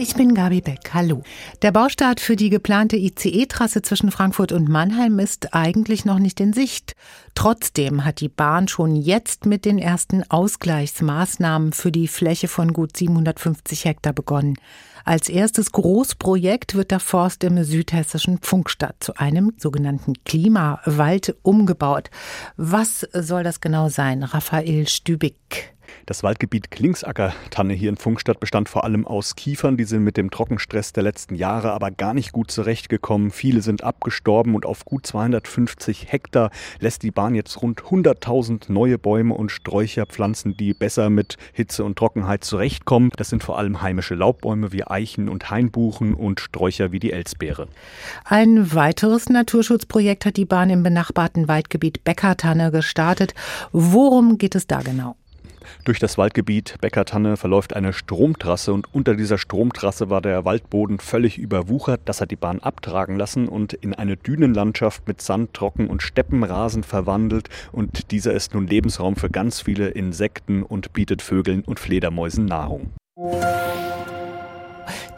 Ich bin Gabi Beck. Hallo. Der Baustart für die geplante ICE-Trasse zwischen Frankfurt und Mannheim ist eigentlich noch nicht in Sicht. Trotzdem hat die Bahn schon jetzt mit den ersten Ausgleichsmaßnahmen für die Fläche von gut 750 Hektar begonnen. Als erstes Großprojekt wird der Forst im südhessischen Pfunkstadt zu einem sogenannten Klimawald umgebaut. Was soll das genau sein? Raphael Stübig. Das Waldgebiet Klingsacker-Tanne hier in Funkstadt bestand vor allem aus Kiefern. Die sind mit dem Trockenstress der letzten Jahre aber gar nicht gut zurechtgekommen. Viele sind abgestorben und auf gut 250 Hektar lässt die Bahn jetzt rund 100.000 neue Bäume und Sträucher pflanzen, die besser mit Hitze und Trockenheit zurechtkommen. Das sind vor allem heimische Laubbäume wie Eichen und Hainbuchen und Sträucher wie die Elsbeere. Ein weiteres Naturschutzprojekt hat die Bahn im benachbarten Waldgebiet Beckertanne gestartet. Worum geht es da genau? Durch das Waldgebiet Beckertanne verläuft eine Stromtrasse und unter dieser Stromtrasse war der Waldboden völlig überwuchert. Das hat die Bahn abtragen lassen und in eine Dünenlandschaft mit Sand, Trocken und Steppenrasen verwandelt. Und dieser ist nun Lebensraum für ganz viele Insekten und bietet Vögeln und Fledermäusen Nahrung.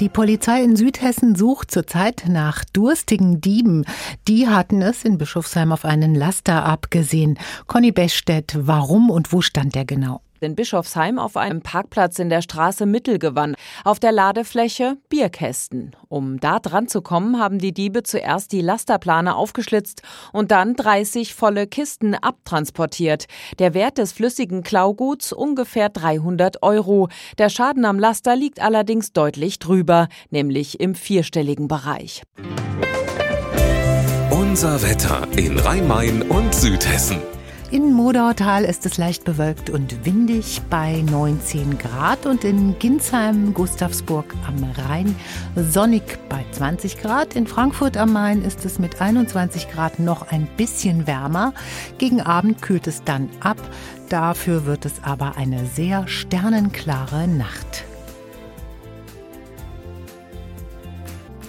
Die Polizei in Südhessen sucht zurzeit nach durstigen Dieben. Die hatten es in Bischofsheim auf einen Laster abgesehen. Conny Bechstedt, warum und wo stand der genau? In Bischofsheim auf einem Parkplatz in der Straße Mittelgewann. Auf der Ladefläche Bierkästen. Um da dran zu kommen, haben die Diebe zuerst die Lasterplane aufgeschlitzt und dann 30 volle Kisten abtransportiert. Der Wert des flüssigen Klauguts ungefähr 300 Euro. Der Schaden am Laster liegt allerdings deutlich drüber, nämlich im vierstelligen Bereich. Unser Wetter in Rhein-Main und Südhessen. In Modautal ist es leicht bewölkt und windig bei 19 Grad und in Ginsheim, Gustavsburg am Rhein sonnig bei 20 Grad. In Frankfurt am Main ist es mit 21 Grad noch ein bisschen wärmer. Gegen Abend kühlt es dann ab. Dafür wird es aber eine sehr sternenklare Nacht.